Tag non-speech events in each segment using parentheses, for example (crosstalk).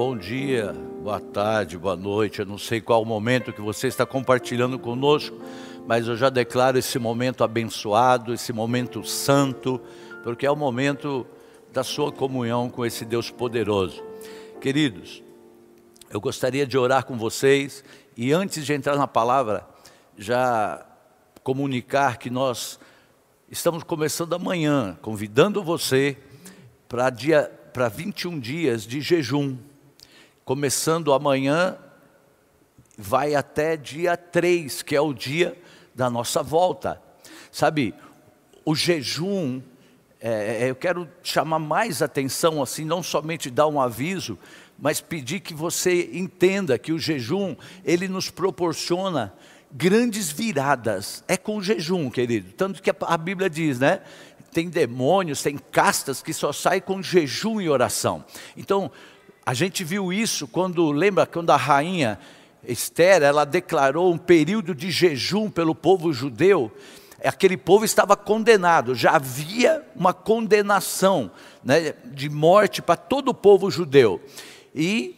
Bom dia, boa tarde, boa noite. Eu não sei qual momento que você está compartilhando conosco, mas eu já declaro esse momento abençoado, esse momento santo, porque é o momento da sua comunhão com esse Deus poderoso. Queridos, eu gostaria de orar com vocês e antes de entrar na palavra, já comunicar que nós estamos começando amanhã, convidando você para dia para 21 dias de jejum começando amanhã, vai até dia 3, que é o dia da nossa volta. Sabe, o jejum, é, é, eu quero chamar mais atenção, assim, não somente dar um aviso, mas pedir que você entenda que o jejum, ele nos proporciona grandes viradas. É com o jejum, querido. Tanto que a Bíblia diz, né? Tem demônios, tem castas que só saem com jejum e oração. Então, a gente viu isso quando, lembra, quando a rainha Esther, ela declarou um período de jejum pelo povo judeu, aquele povo estava condenado, já havia uma condenação né, de morte para todo o povo judeu. E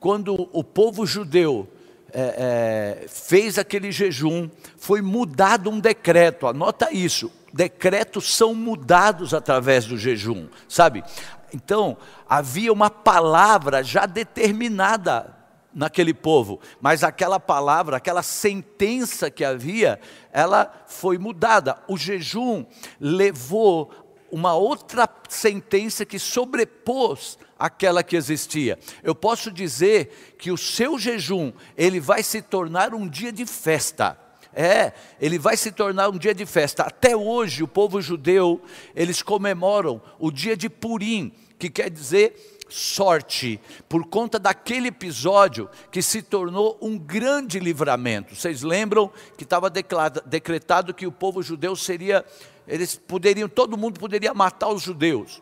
quando o povo judeu é, é, fez aquele jejum, foi mudado um decreto, anota isso, decretos são mudados através do jejum, sabe? Então, havia uma palavra já determinada naquele povo, mas aquela palavra, aquela sentença que havia, ela foi mudada. O jejum levou uma outra sentença que sobrepôs aquela que existia. Eu posso dizer que o seu jejum, ele vai se tornar um dia de festa. É, ele vai se tornar um dia de festa. Até hoje, o povo judeu, eles comemoram o dia de Purim, que quer dizer sorte, por conta daquele episódio que se tornou um grande livramento. Vocês lembram que estava decretado que o povo judeu seria, eles poderiam, todo mundo poderia matar os judeus.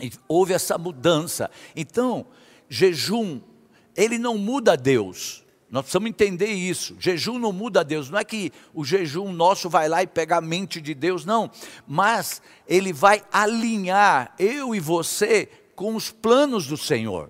E houve essa mudança. Então, jejum, ele não muda Deus. Nós precisamos entender isso. Jejum não muda Deus. Não é que o jejum nosso vai lá e pega a mente de Deus, não. Mas ele vai alinhar eu e você com os planos do Senhor.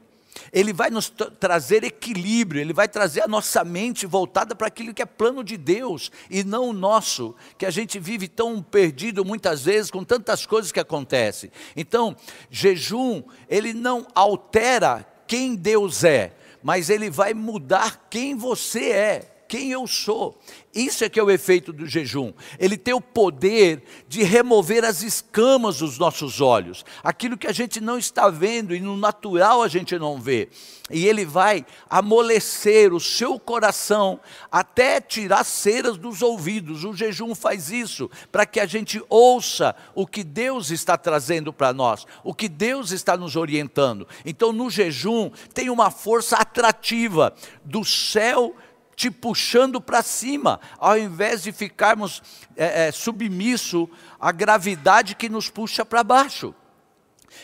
Ele vai nos trazer equilíbrio, ele vai trazer a nossa mente voltada para aquilo que é plano de Deus e não o nosso, que a gente vive tão perdido muitas vezes com tantas coisas que acontecem. Então, jejum, ele não altera quem Deus é, mas ele vai mudar quem você é quem eu sou. Isso é que é o efeito do jejum. Ele tem o poder de remover as escamas dos nossos olhos, aquilo que a gente não está vendo e no natural a gente não vê. E ele vai amolecer o seu coração até tirar ceras dos ouvidos. O jejum faz isso para que a gente ouça o que Deus está trazendo para nós, o que Deus está nos orientando. Então, no jejum, tem uma força atrativa do céu te puxando para cima, ao invés de ficarmos é, é, submisso à gravidade que nos puxa para baixo.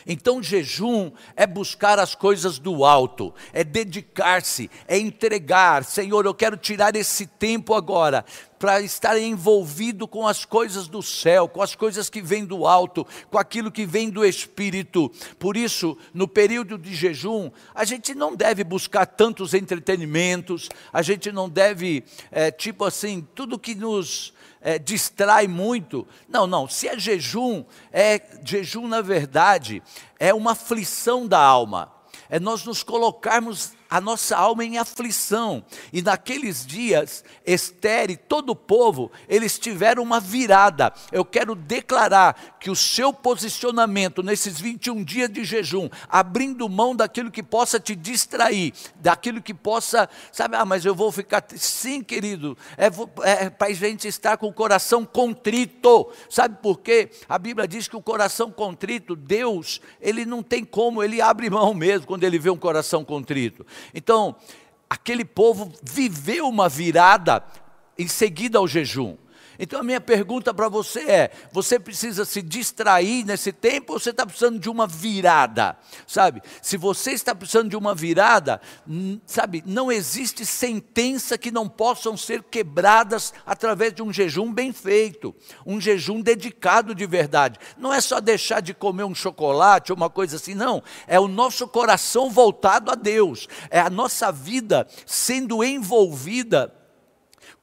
Então, jejum é buscar as coisas do alto, é dedicar-se, é entregar. Senhor, eu quero tirar esse tempo agora para estar envolvido com as coisas do céu, com as coisas que vêm do alto, com aquilo que vem do Espírito. Por isso, no período de jejum, a gente não deve buscar tantos entretenimentos, a gente não deve, é, tipo assim, tudo que nos é, distrai muito. Não, não. Se é jejum, é jejum na verdade é uma aflição da alma. É nós nos colocarmos a nossa alma em aflição. E naqueles dias, Esther e todo o povo, eles tiveram uma virada. Eu quero declarar que o seu posicionamento nesses 21 dias de jejum, abrindo mão daquilo que possa te distrair, daquilo que possa, sabe, ah, mas eu vou ficar. Sim, querido, é, é para a gente estar com o coração contrito. Sabe por quê? A Bíblia diz que o coração contrito, Deus, ele não tem como, ele abre mão mesmo quando ele vê um coração contrito. Então, aquele povo viveu uma virada em seguida ao jejum. Então a minha pergunta para você é: você precisa se distrair nesse tempo ou você está precisando de uma virada? Sabe? Se você está precisando de uma virada, sabe, não existe sentença que não possam ser quebradas através de um jejum bem feito, um jejum dedicado de verdade. Não é só deixar de comer um chocolate ou uma coisa assim, não. É o nosso coração voltado a Deus, é a nossa vida sendo envolvida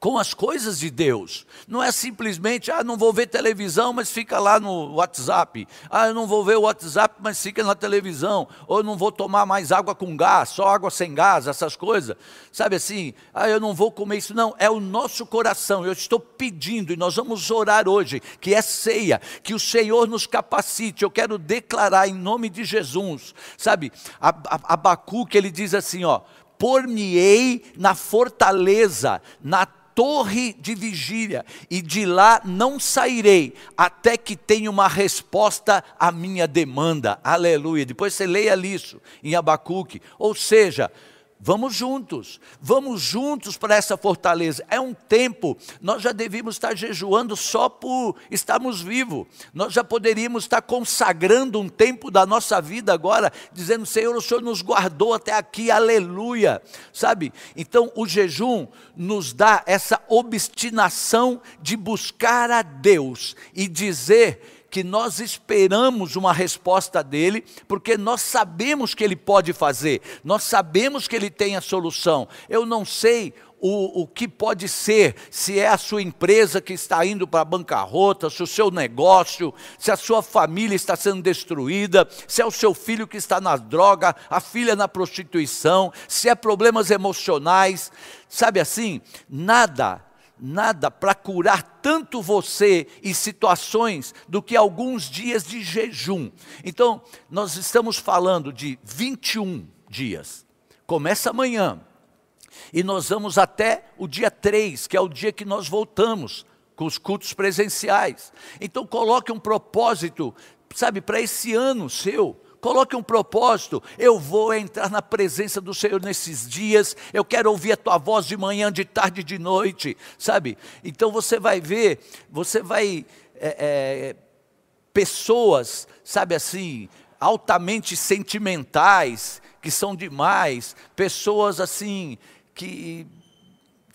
com as coisas de Deus. Não é simplesmente, ah, não vou ver televisão, mas fica lá no WhatsApp. Ah, eu não vou ver o WhatsApp, mas fica na televisão. Ou eu não vou tomar mais água com gás, só água sem gás, essas coisas. Sabe assim, ah, eu não vou comer isso. Não, é o nosso coração. Eu estou pedindo, e nós vamos orar hoje, que é ceia, que o Senhor nos capacite. Eu quero declarar em nome de Jesus. Sabe, Abacuque, ele diz assim, ó, por-me-ei na fortaleza, na torre de vigília, e de lá não sairei, até que tenha uma resposta à minha demanda. Aleluia. Depois você leia isso em Abacuque. Ou seja, Vamos juntos, vamos juntos para essa fortaleza. É um tempo, nós já devíamos estar jejuando só por estarmos vivos. Nós já poderíamos estar consagrando um tempo da nossa vida agora, dizendo: Senhor, o Senhor nos guardou até aqui, aleluia. Sabe? Então, o jejum nos dá essa obstinação de buscar a Deus e dizer que nós esperamos uma resposta dele, porque nós sabemos que ele pode fazer, nós sabemos que ele tem a solução. Eu não sei o, o que pode ser, se é a sua empresa que está indo para a bancarrota, se o seu negócio, se a sua família está sendo destruída, se é o seu filho que está na droga, a filha na prostituição, se é problemas emocionais, sabe assim? Nada nada para curar tanto você e situações do que alguns dias de jejum. Então, nós estamos falando de 21 dias. Começa amanhã. E nós vamos até o dia 3, que é o dia que nós voltamos com os cultos presenciais. Então, coloque um propósito, sabe, para esse ano seu Coloque um propósito. Eu vou entrar na presença do Senhor nesses dias. Eu quero ouvir a tua voz de manhã, de tarde, de noite, sabe? Então você vai ver, você vai é, é, pessoas, sabe assim, altamente sentimentais, que são demais, pessoas assim que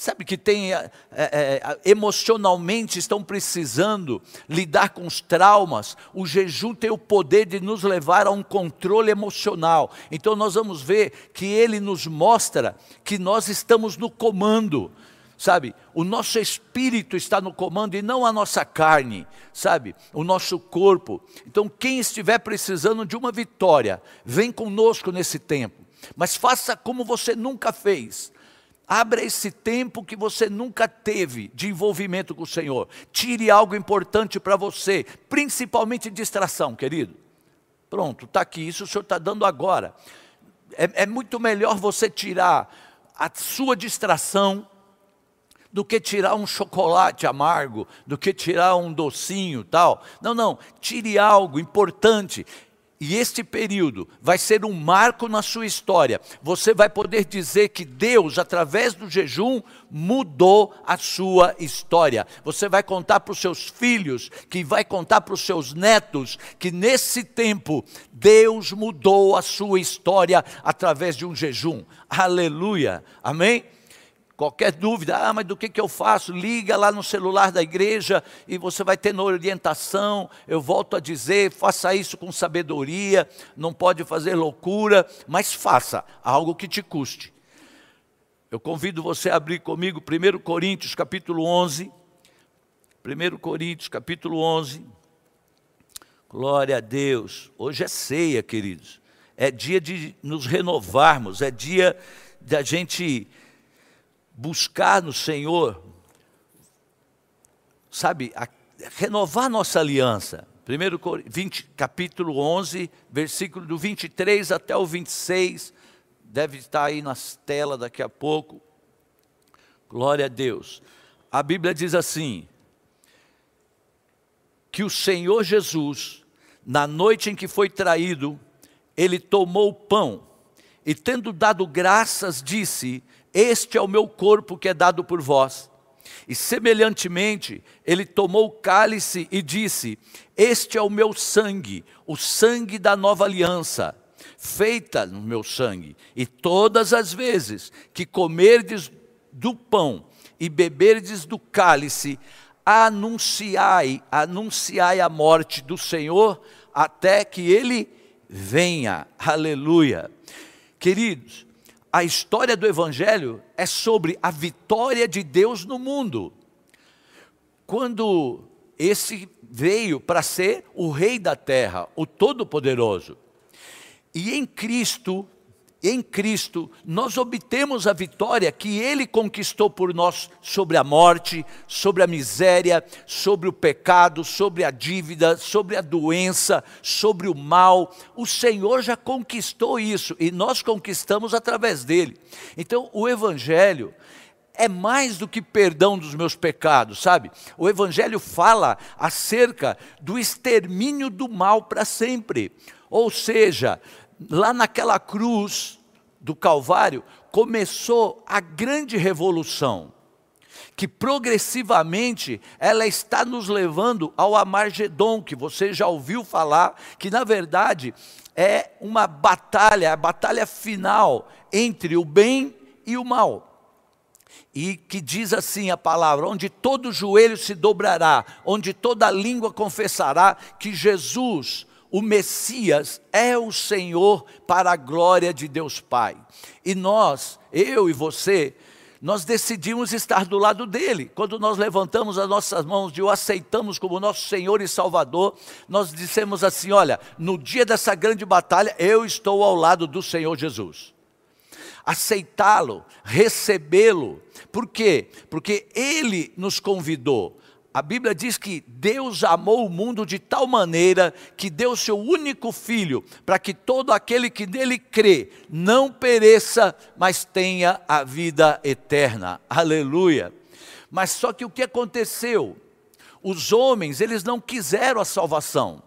sabe, que tem é, é, emocionalmente estão precisando lidar com os traumas, o jejum tem o poder de nos levar a um controle emocional. Então nós vamos ver que ele nos mostra que nós estamos no comando. Sabe, o nosso espírito está no comando e não a nossa carne, sabe, o nosso corpo. Então, quem estiver precisando de uma vitória, vem conosco nesse tempo, mas faça como você nunca fez Abra esse tempo que você nunca teve de envolvimento com o Senhor. Tire algo importante para você, principalmente distração, querido. Pronto, está aqui, isso o Senhor está dando agora. É, é muito melhor você tirar a sua distração do que tirar um chocolate amargo, do que tirar um docinho tal. Não, não, tire algo importante. E este período vai ser um marco na sua história. Você vai poder dizer que Deus, através do jejum, mudou a sua história. Você vai contar para os seus filhos, que vai contar para os seus netos, que nesse tempo Deus mudou a sua história através de um jejum. Aleluia. Amém? Qualquer dúvida, ah, mas do que, que eu faço? Liga lá no celular da igreja e você vai ter orientação. Eu volto a dizer: faça isso com sabedoria, não pode fazer loucura, mas faça algo que te custe. Eu convido você a abrir comigo 1 Coríntios capítulo 11. 1 Coríntios capítulo 11. Glória a Deus. Hoje é ceia, queridos. É dia de nos renovarmos, é dia da gente buscar no Senhor, sabe, a, renovar nossa aliança. 1 20, capítulo 11, versículo do 23 até o 26, deve estar aí nas telas daqui a pouco. Glória a Deus. A Bíblia diz assim: que o Senhor Jesus, na noite em que foi traído, ele tomou o pão e, tendo dado graças, disse: este é o meu corpo que é dado por vós. E semelhantemente, ele tomou o cálice e disse: Este é o meu sangue, o sangue da nova aliança, feita no meu sangue. E todas as vezes que comerdes do pão e beberdes do cálice, anunciai, anunciai a morte do Senhor até que ele venha. Aleluia. Queridos, a história do Evangelho é sobre a vitória de Deus no mundo. Quando esse veio para ser o Rei da terra, o Todo-Poderoso. E em Cristo em Cristo, nós obtemos a vitória que Ele conquistou por nós sobre a morte, sobre a miséria, sobre o pecado, sobre a dívida, sobre a doença, sobre o mal. O Senhor já conquistou isso e nós conquistamos através dele. Então, o Evangelho é mais do que perdão dos meus pecados, sabe? O Evangelho fala acerca do extermínio do mal para sempre. Ou seja, lá naquela cruz do Calvário, começou a grande revolução, que progressivamente ela está nos levando ao Amargedon, que você já ouviu falar, que na verdade é uma batalha, a batalha final entre o bem e o mal. E que diz assim a palavra: onde todo joelho se dobrará, onde toda língua confessará que Jesus, o Messias é o Senhor para a glória de Deus Pai. E nós, eu e você, nós decidimos estar do lado dele. Quando nós levantamos as nossas mãos e o aceitamos como nosso Senhor e Salvador, nós dissemos assim: olha, no dia dessa grande batalha, eu estou ao lado do Senhor Jesus. Aceitá-lo, recebê-lo. Por quê? Porque ele nos convidou a Bíblia diz que Deus amou o mundo de tal maneira que deu seu único filho, para que todo aquele que nele crê não pereça, mas tenha a vida eterna. Aleluia. Mas só que o que aconteceu? Os homens, eles não quiseram a salvação.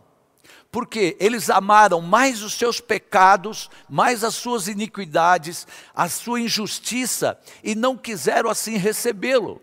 Porque eles amaram mais os seus pecados, mais as suas iniquidades, a sua injustiça e não quiseram assim recebê-lo.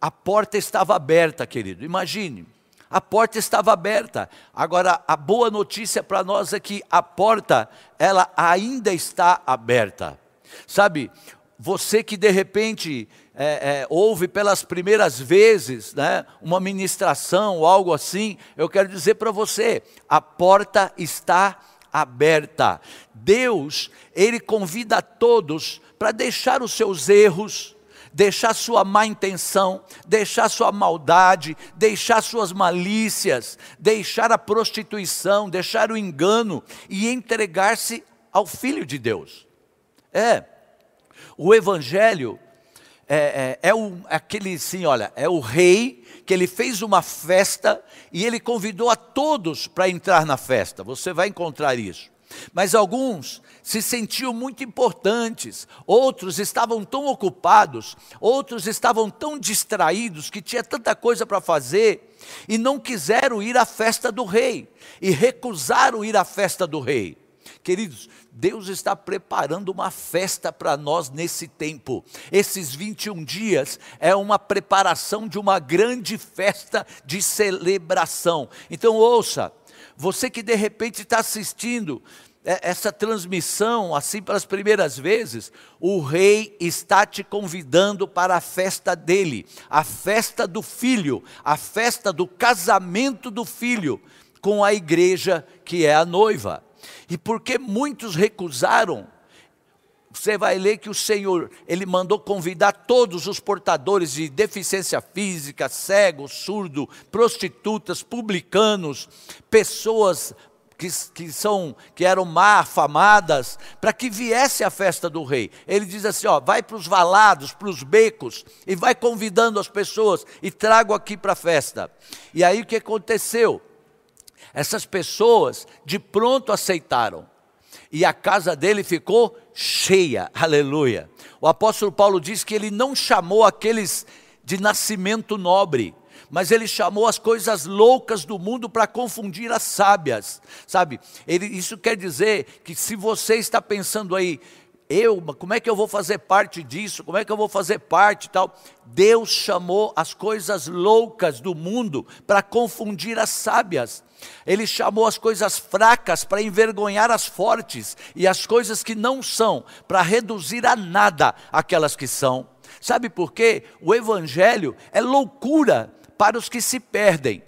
A porta estava aberta, querido. Imagine, a porta estava aberta. Agora, a boa notícia para nós é que a porta, ela ainda está aberta. Sabe, você que de repente é, é, ouve pelas primeiras vezes né, uma ministração ou algo assim, eu quero dizer para você: a porta está aberta. Deus, Ele convida todos para deixar os seus erros, deixar sua má intenção, deixar sua maldade, deixar suas malícias, deixar a prostituição, deixar o engano e entregar-se ao Filho de Deus. É, o Evangelho é, é, é o, aquele, sim, olha, é o rei que ele fez uma festa e ele convidou a todos para entrar na festa. Você vai encontrar isso. Mas alguns se sentiam muito importantes, outros estavam tão ocupados, outros estavam tão distraídos que tinha tanta coisa para fazer e não quiseram ir à festa do rei e recusaram ir à festa do rei. Queridos, Deus está preparando uma festa para nós nesse tempo. Esses 21 dias é uma preparação de uma grande festa de celebração. Então, ouça, você que de repente está assistindo é, essa transmissão, assim pelas primeiras vezes, o rei está te convidando para a festa dele, a festa do filho, a festa do casamento do filho com a igreja que é a noiva. E porque muitos recusaram, você vai ler que o Senhor, Ele mandou convidar todos os portadores de deficiência física, cego, surdo, prostitutas, publicanos, pessoas que, que, são, que eram má afamadas, para que viesse a festa do rei. Ele diz assim: ó, vai para os valados, para os becos, e vai convidando as pessoas, e trago aqui para a festa. E aí o que aconteceu? Essas pessoas de pronto aceitaram e a casa dele ficou cheia, aleluia. O apóstolo Paulo diz que ele não chamou aqueles de nascimento nobre, mas ele chamou as coisas loucas do mundo para confundir as sábias, sabe? Ele, isso quer dizer que se você está pensando aí, eu, como é que eu vou fazer parte disso? Como é que eu vou fazer parte tal? Deus chamou as coisas loucas do mundo para confundir as sábias. Ele chamou as coisas fracas para envergonhar as fortes e as coisas que não são para reduzir a nada aquelas que são. Sabe por quê? O evangelho é loucura para os que se perdem,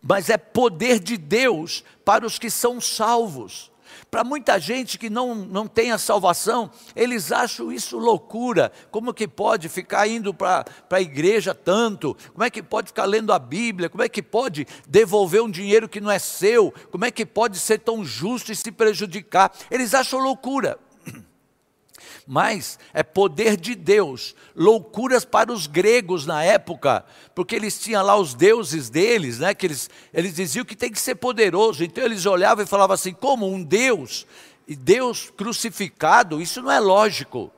mas é poder de Deus para os que são salvos. Para muita gente que não, não tem a salvação, eles acham isso loucura. Como que pode ficar indo para a igreja tanto? Como é que pode ficar lendo a Bíblia? Como é que pode devolver um dinheiro que não é seu? Como é que pode ser tão justo e se prejudicar? Eles acham loucura mas é poder de Deus. Loucuras para os gregos na época, porque eles tinham lá os deuses deles, né, que eles, eles diziam que tem que ser poderoso. Então eles olhavam e falavam assim: como um Deus, e Deus crucificado, isso não é lógico.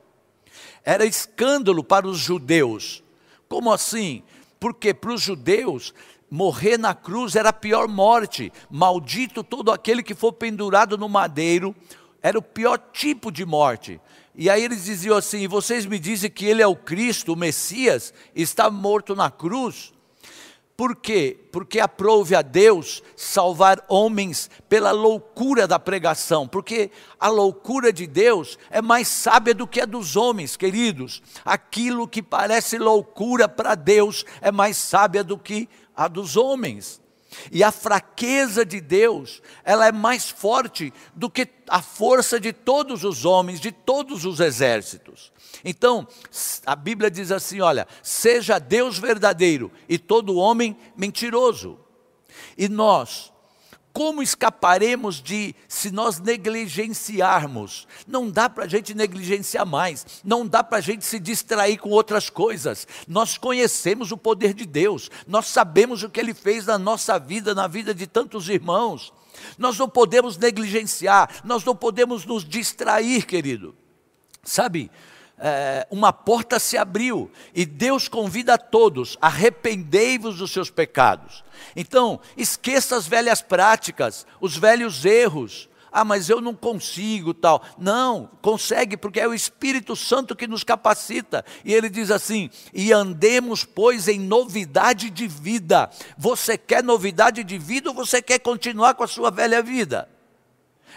Era escândalo para os judeus. Como assim? Porque para os judeus morrer na cruz era a pior morte. Maldito todo aquele que for pendurado no madeiro, era o pior tipo de morte. E aí eles diziam assim: vocês me dizem que ele é o Cristo, o Messias, está morto na cruz. Por quê? Porque aprove a Deus salvar homens pela loucura da pregação, porque a loucura de Deus é mais sábia do que a dos homens, queridos. Aquilo que parece loucura para Deus é mais sábia do que a dos homens. E a fraqueza de Deus, ela é mais forte do que a força de todos os homens, de todos os exércitos. Então, a Bíblia diz assim: olha, seja Deus verdadeiro e todo homem mentiroso. E nós, como escaparemos de se nós negligenciarmos? Não dá para a gente negligenciar mais, não dá para a gente se distrair com outras coisas. Nós conhecemos o poder de Deus, nós sabemos o que Ele fez na nossa vida, na vida de tantos irmãos. Nós não podemos negligenciar, nós não podemos nos distrair, querido. Sabe, é, uma porta se abriu e Deus convida a todos: arrependei-vos dos seus pecados. Então, esqueça as velhas práticas, os velhos erros. Ah, mas eu não consigo tal. Não, consegue, porque é o Espírito Santo que nos capacita. E ele diz assim: e andemos, pois, em novidade de vida. Você quer novidade de vida ou você quer continuar com a sua velha vida?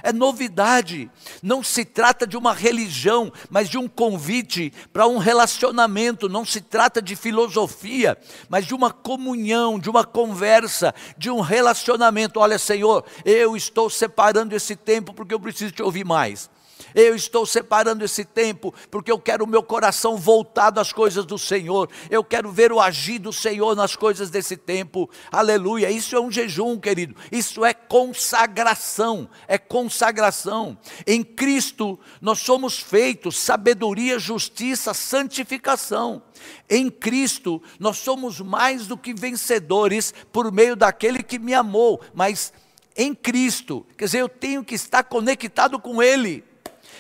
É novidade. Não se trata de uma religião, mas de um convite para um relacionamento. Não se trata de filosofia, mas de uma comunhão, de uma conversa, de um relacionamento. Olha, Senhor, eu estou separando esse tempo porque eu preciso te ouvir mais. Eu estou separando esse tempo porque eu quero o meu coração voltado às coisas do Senhor. Eu quero ver o agir do Senhor nas coisas desse tempo. Aleluia. Isso é um jejum, querido. Isso é consagração. É consagração. Em Cristo nós somos feitos sabedoria, justiça, santificação. Em Cristo nós somos mais do que vencedores por meio daquele que me amou, mas em Cristo, quer dizer, eu tenho que estar conectado com Ele.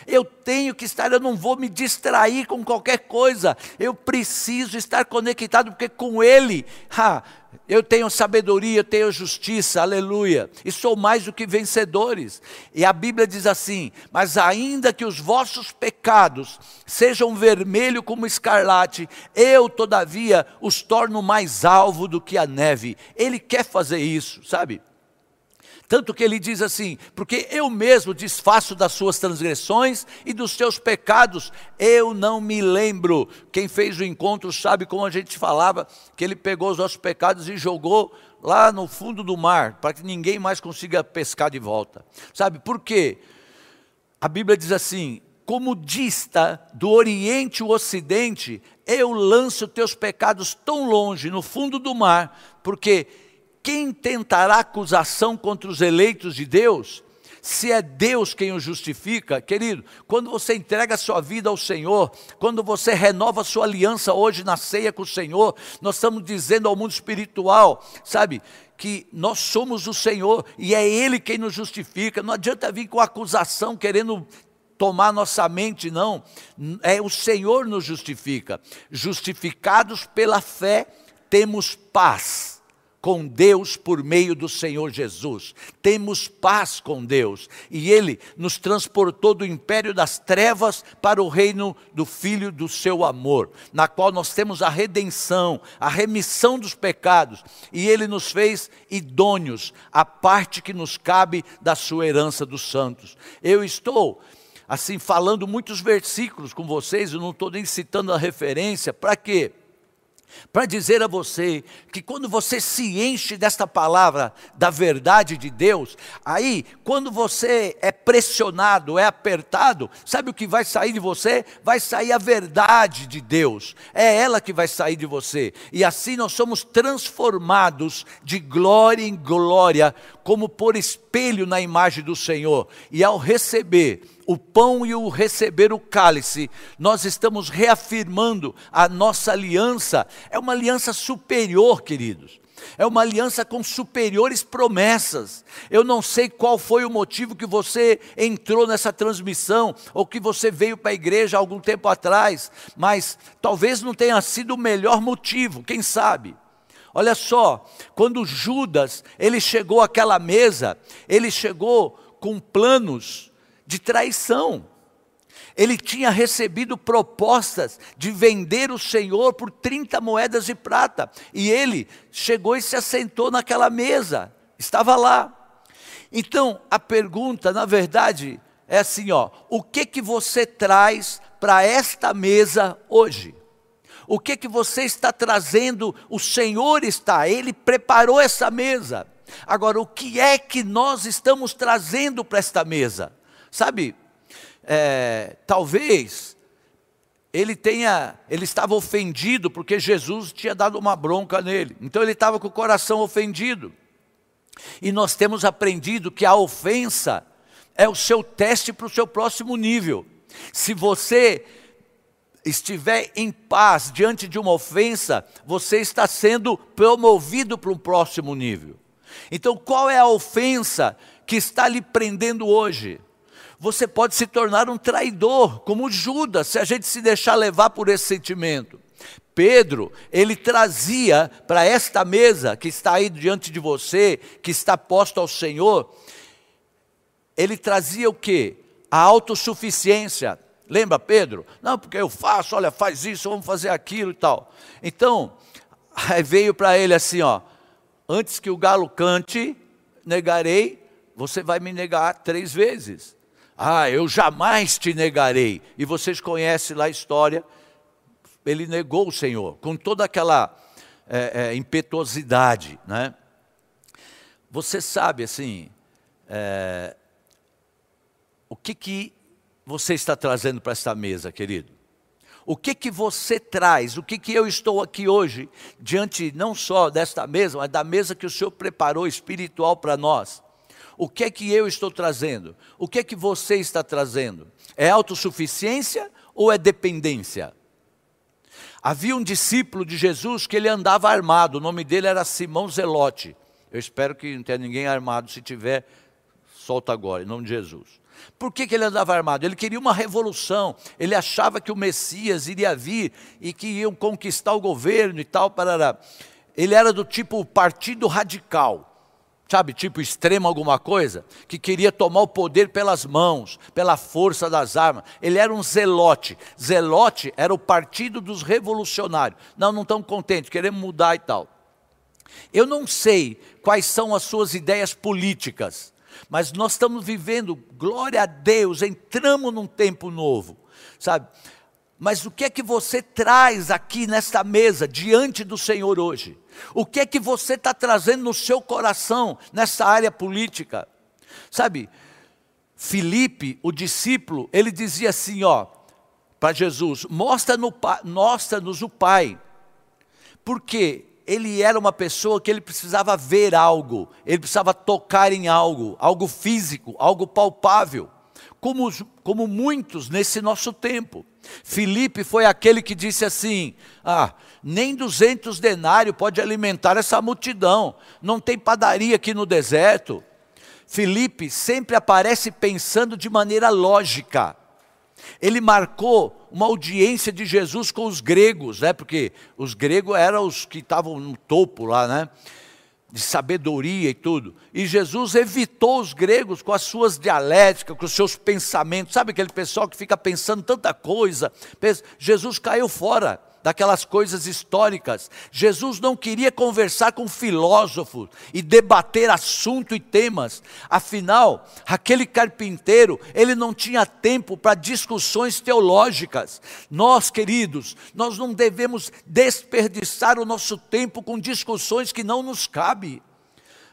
Eu tenho que estar, eu não vou me distrair com qualquer coisa. Eu preciso estar conectado, porque com Ele, ha, eu tenho sabedoria, eu tenho justiça, aleluia. E sou mais do que vencedores. E a Bíblia diz assim: Mas ainda que os vossos pecados sejam vermelho como escarlate, eu, todavia, os torno mais alvo do que a neve. Ele quer fazer isso, sabe? Tanto que ele diz assim: porque eu mesmo desfaço das suas transgressões e dos seus pecados, eu não me lembro. Quem fez o encontro sabe como a gente falava, que ele pegou os nossos pecados e jogou lá no fundo do mar, para que ninguém mais consiga pescar de volta. Sabe por quê? A Bíblia diz assim: como dista do Oriente o Ocidente, eu lanço teus pecados tão longe, no fundo do mar, porque quem tentará acusação contra os eleitos de Deus? Se é Deus quem o justifica, querido, quando você entrega a sua vida ao Senhor, quando você renova a sua aliança hoje na ceia com o Senhor, nós estamos dizendo ao mundo espiritual, sabe, que nós somos o Senhor e é Ele quem nos justifica. Não adianta vir com acusação querendo tomar nossa mente, não. É o Senhor nos justifica. Justificados pela fé, temos paz com Deus por meio do Senhor Jesus. Temos paz com Deus. E Ele nos transportou do império das trevas para o reino do Filho do seu amor, na qual nós temos a redenção, a remissão dos pecados. E Ele nos fez idôneos, a parte que nos cabe da sua herança dos santos. Eu estou assim falando muitos versículos com vocês, eu não estou nem citando a referência, para quê? Para dizer a você que quando você se enche desta palavra, da verdade de Deus, aí, quando você é pressionado, é apertado, sabe o que vai sair de você? Vai sair a verdade de Deus, é ela que vai sair de você, e assim nós somos transformados de glória em glória, como por espelho na imagem do Senhor, e ao receber o pão e o receber o cálice, nós estamos reafirmando a nossa aliança. É uma aliança superior, queridos. É uma aliança com superiores promessas. Eu não sei qual foi o motivo que você entrou nessa transmissão, ou que você veio para a igreja algum tempo atrás, mas talvez não tenha sido o melhor motivo, quem sabe? Olha só, quando Judas, ele chegou àquela mesa, ele chegou com planos de traição. Ele tinha recebido propostas de vender o Senhor por 30 moedas de prata. E ele chegou e se assentou naquela mesa, estava lá. Então, a pergunta, na verdade, é assim, ó: o que que você traz para esta mesa hoje? O que que você está trazendo? O Senhor está, ele preparou essa mesa. Agora, o que é que nós estamos trazendo para esta mesa? Sabe, é, talvez ele tenha, ele estava ofendido porque Jesus tinha dado uma bronca nele. Então ele estava com o coração ofendido. E nós temos aprendido que a ofensa é o seu teste para o seu próximo nível. Se você estiver em paz diante de uma ofensa, você está sendo promovido para um próximo nível. Então, qual é a ofensa que está lhe prendendo hoje? Você pode se tornar um traidor, como Judas, se a gente se deixar levar por esse sentimento. Pedro, ele trazia para esta mesa que está aí diante de você, que está posto ao Senhor, ele trazia o que? A autossuficiência. Lembra Pedro? Não, porque eu faço, olha, faz isso, vamos fazer aquilo e tal. Então, (laughs) veio para ele assim, ó, antes que o galo cante, negarei, você vai me negar três vezes. Ah, eu jamais te negarei. E vocês conhecem lá a história. Ele negou o Senhor, com toda aquela é, é, impetuosidade. Né? Você sabe, assim, é, o que, que você está trazendo para esta mesa, querido? O que que você traz? O que que eu estou aqui hoje diante não só desta mesa, mas da mesa que o Senhor preparou espiritual para nós? O que é que eu estou trazendo? O que é que você está trazendo? É autossuficiência ou é dependência? Havia um discípulo de Jesus que ele andava armado, o nome dele era Simão Zelote. Eu espero que não tenha ninguém armado, se tiver, solta agora, em nome de Jesus. Por que, que ele andava armado? Ele queria uma revolução, ele achava que o Messias iria vir e que iam conquistar o governo e tal, parará. Ele era do tipo partido radical sabe, tipo extremo alguma coisa, que queria tomar o poder pelas mãos, pela força das armas. Ele era um zelote. Zelote era o partido dos revolucionários. Não, não estão contentes, queremos mudar e tal. Eu não sei quais são as suas ideias políticas, mas nós estamos vivendo, glória a Deus, entramos num tempo novo, sabe? Mas o que é que você traz aqui nesta mesa, diante do Senhor hoje? O que é que você está trazendo no seu coração, nessa área política? Sabe, Filipe, o discípulo, ele dizia assim, ó, para Jesus, mostra-nos mostra o Pai. Porque ele era uma pessoa que ele precisava ver algo, ele precisava tocar em algo, algo físico, algo palpável. Como, como muitos nesse nosso tempo. Filipe foi aquele que disse assim: Ah, nem 200 denários pode alimentar essa multidão, não tem padaria aqui no deserto. Filipe sempre aparece pensando de maneira lógica. Ele marcou uma audiência de Jesus com os gregos, né? porque os gregos eram os que estavam no topo lá, né? De sabedoria e tudo. E Jesus evitou os gregos com as suas dialéticas, com os seus pensamentos. Sabe aquele pessoal que fica pensando tanta coisa? Jesus caiu fora daquelas coisas históricas. Jesus não queria conversar com filósofos e debater assunto e temas. Afinal, aquele carpinteiro, ele não tinha tempo para discussões teológicas. Nós, queridos, nós não devemos desperdiçar o nosso tempo com discussões que não nos cabe.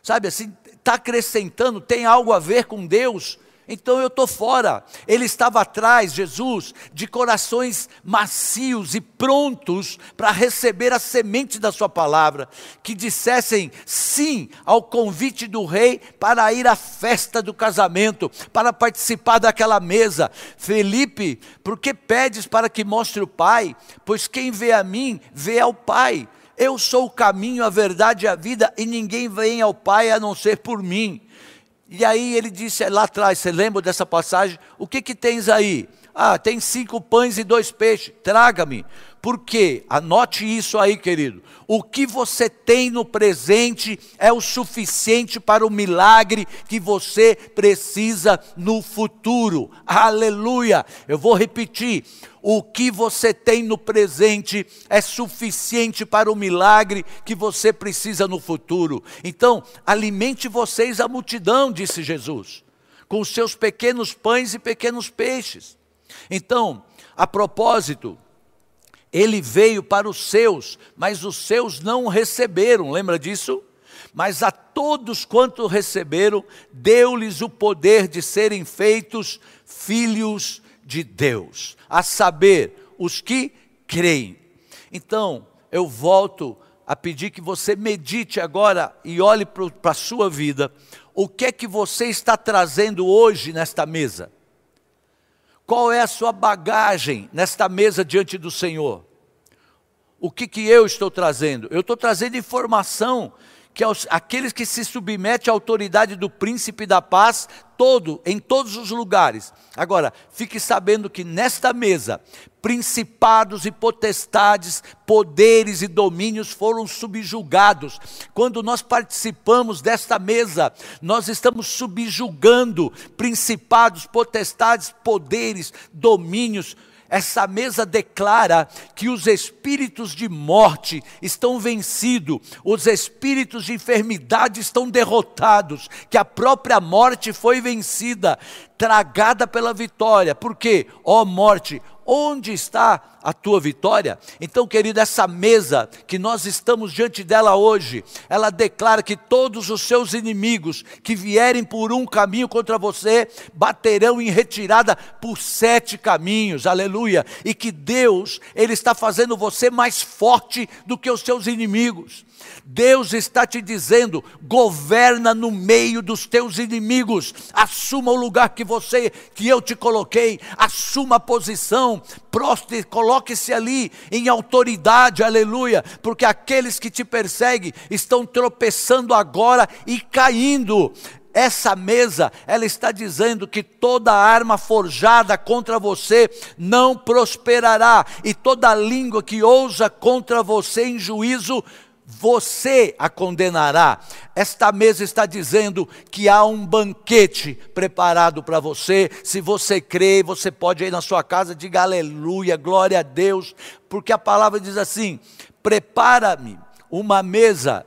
Sabe assim, está acrescentando, tem algo a ver com Deus então eu estou fora. Ele estava atrás, Jesus, de corações macios e prontos para receber a semente da Sua palavra, que dissessem sim ao convite do rei para ir à festa do casamento, para participar daquela mesa. Felipe, por que pedes para que mostre o Pai? Pois quem vê a mim, vê ao Pai. Eu sou o caminho, a verdade e a vida, e ninguém vem ao Pai a não ser por mim. E aí ele disse lá atrás, você lembra dessa passagem? O que que tens aí? Ah, tem cinco pães e dois peixes, traga-me. Por quê? Anote isso aí, querido. O que você tem no presente é o suficiente para o milagre que você precisa no futuro. Aleluia! Eu vou repetir. O que você tem no presente é suficiente para o milagre que você precisa no futuro. Então, alimente vocês a multidão, disse Jesus, com seus pequenos pães e pequenos peixes. Então, a propósito, ele veio para os seus, mas os seus não o receberam, lembra disso? Mas a todos quanto receberam, deu-lhes o poder de serem feitos filhos de Deus, a saber, os que creem. Então, eu volto a pedir que você medite agora e olhe para a sua vida, o que é que você está trazendo hoje nesta mesa? Qual é a sua bagagem nesta mesa diante do Senhor? O que, que eu estou trazendo? Eu estou trazendo informação que aqueles que se submetem à autoridade do príncipe da paz, todo, em todos os lugares. Agora, fique sabendo que nesta mesa, principados e potestades, poderes e domínios foram subjugados. Quando nós participamos desta mesa, nós estamos subjugando principados, potestades, poderes, domínios, essa mesa declara que os espíritos de morte estão vencidos, os espíritos de enfermidade estão derrotados, que a própria morte foi vencida, tragada pela vitória. Por quê? Ó oh, morte, Onde está a tua vitória? Então, querido, essa mesa que nós estamos diante dela hoje, ela declara que todos os seus inimigos que vierem por um caminho contra você, baterão em retirada por sete caminhos, aleluia. E que Deus, Ele está fazendo você mais forte do que os seus inimigos. Deus está te dizendo: governa no meio dos teus inimigos, assuma o lugar que você, que eu te coloquei, assuma a posição, prostre, coloque-se ali em autoridade, aleluia, porque aqueles que te perseguem estão tropeçando agora e caindo. Essa mesa, ela está dizendo que toda arma forjada contra você não prosperará, e toda língua que ousa contra você em juízo você a condenará. Esta mesa está dizendo que há um banquete preparado para você. Se você crê, você pode ir na sua casa, diga aleluia, glória a Deus, porque a palavra diz assim: prepara-me uma mesa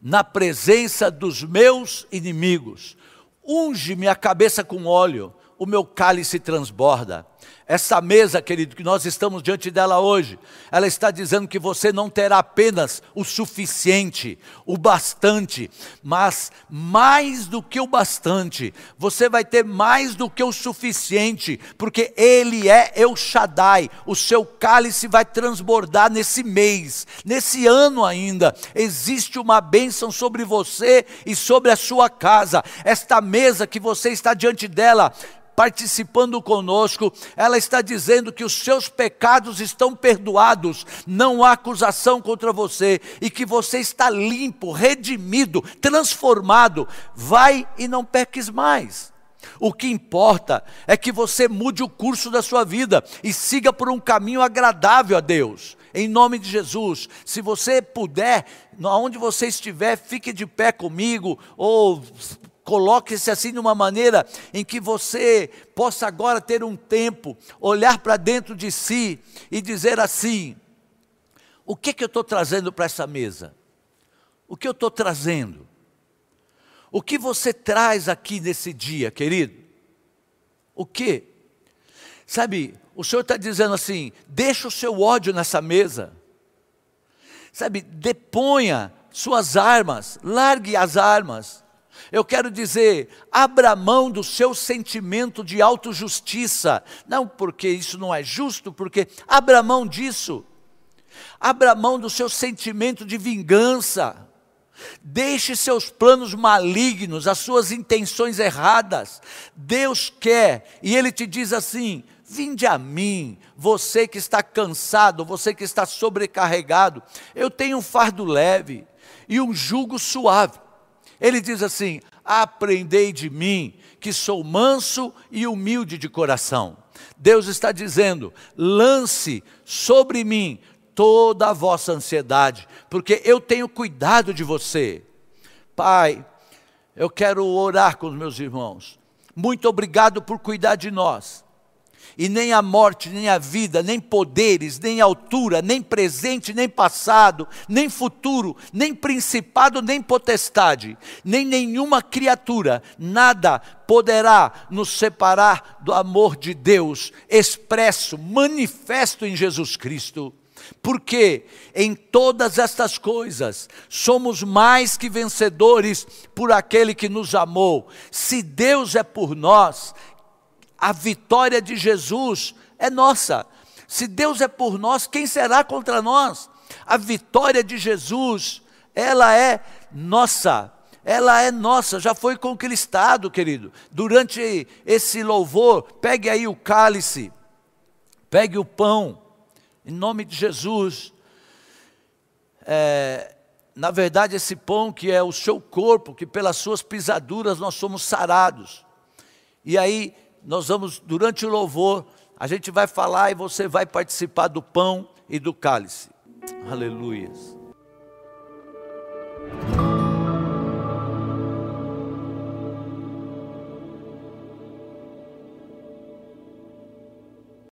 na presença dos meus inimigos, unge-me a cabeça com óleo, o meu cálice transborda. Essa mesa, querido, que nós estamos diante dela hoje, ela está dizendo que você não terá apenas o suficiente, o bastante, mas mais do que o bastante, você vai ter mais do que o suficiente, porque Ele é El Shaddai, o seu cálice vai transbordar nesse mês, nesse ano ainda. Existe uma bênção sobre você e sobre a sua casa. Esta mesa que você está diante dela, participando conosco, ela está dizendo que os seus pecados estão perdoados, não há acusação contra você e que você está limpo, redimido, transformado. Vai e não peques mais. O que importa é que você mude o curso da sua vida e siga por um caminho agradável a Deus. Em nome de Jesus, se você puder, onde você estiver, fique de pé comigo ou Coloque-se assim de uma maneira em que você possa agora ter um tempo, olhar para dentro de si e dizer assim: o que, que eu estou trazendo para essa mesa? O que eu estou trazendo? O que você traz aqui nesse dia, querido? O que? Sabe, o Senhor está dizendo assim: deixa o seu ódio nessa mesa. Sabe, deponha suas armas, largue as armas eu quero dizer, abra mão do seu sentimento de autojustiça. Não porque isso não é justo, porque abra mão disso. Abra mão do seu sentimento de vingança. Deixe seus planos malignos, as suas intenções erradas. Deus quer, e Ele te diz assim: Vinde a mim, você que está cansado, você que está sobrecarregado. Eu tenho um fardo leve e um jugo suave. Ele diz assim: Aprendei de mim, que sou manso e humilde de coração. Deus está dizendo: lance sobre mim toda a vossa ansiedade, porque eu tenho cuidado de você. Pai, eu quero orar com os meus irmãos. Muito obrigado por cuidar de nós e nem a morte, nem a vida, nem poderes, nem altura, nem presente, nem passado, nem futuro, nem principado, nem potestade, nem nenhuma criatura, nada poderá nos separar do amor de Deus, expresso, manifesto em Jesus Cristo. Porque em todas estas coisas somos mais que vencedores por aquele que nos amou. Se Deus é por nós, a vitória de Jesus é nossa. Se Deus é por nós, quem será contra nós? A vitória de Jesus, ela é nossa. Ela é nossa, já foi conquistado, querido. Durante esse louvor, pegue aí o cálice, pegue o pão, em nome de Jesus. É, na verdade, esse pão que é o seu corpo, que pelas suas pisaduras nós somos sarados. E aí, nós vamos, durante o louvor, a gente vai falar e você vai participar do pão e do cálice. Aleluias.